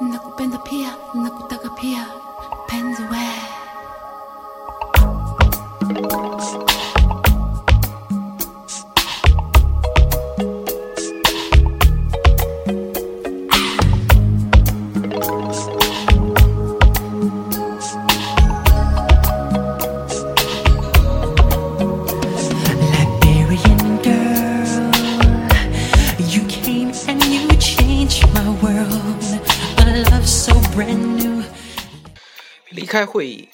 nakupenda pia nakutaka pia. Penzi we 离开会议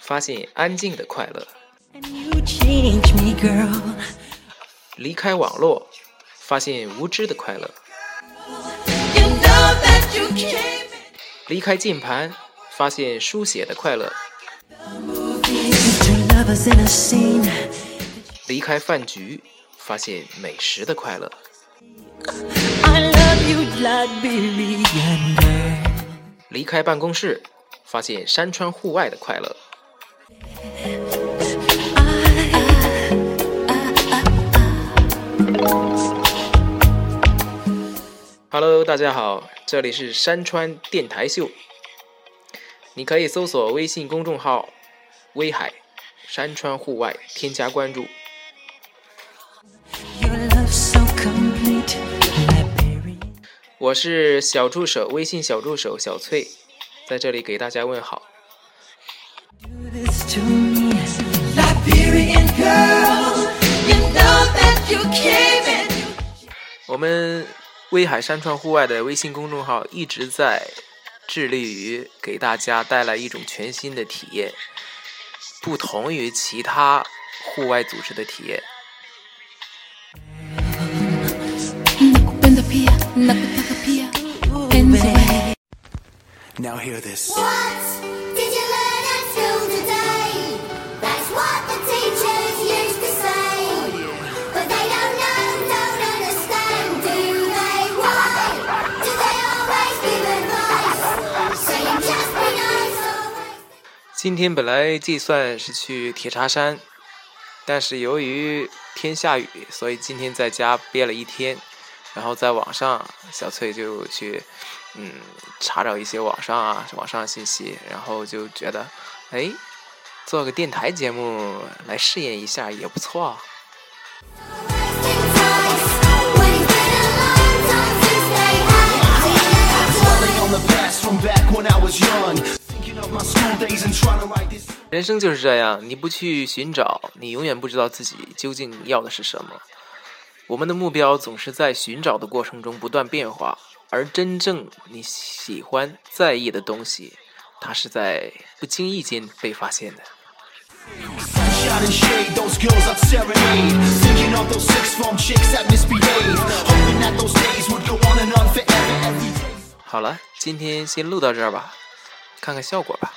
发现安静的快乐。离开网络发现无知的快乐。离开键盘发现书写的快乐。离开饭局发现美食的快乐。离开办公室，发现山川户外的快乐。Hello，大家好，这里是山川电台秀。你可以搜索微信公众号“威海山川户外”，添加关注。我是小助手，微信小助手小翠，在这里给大家问好。Do this to me, Liberian girl. You know that you came and you 我们威海山川户外的微信公众号一直在致力于给大家带来一种全新的体验，不同于其他户外组织的体验。Now hear this. What did you learn at school today? That's what the teachers used to say. But they don't know, don't understand, do they? Why do they always give advice? Saying just be nice always. 今天本来计算是去铁茶山，但是由于天下雨，所以今天在家憋了一天。然后在网上，小翠就去嗯查找一些网上啊，网上信息，然后就觉得，哎，做个电台节目来试验一下也不错啊。人生就是这样，你不去寻找，你永远不知道自己究竟要的是什么。我们的目标总是在寻找的过程中不断变化，而真正你喜欢、在意的东西，它是在不经意间被发现的。好了，今天先录到这儿吧，看看效果吧。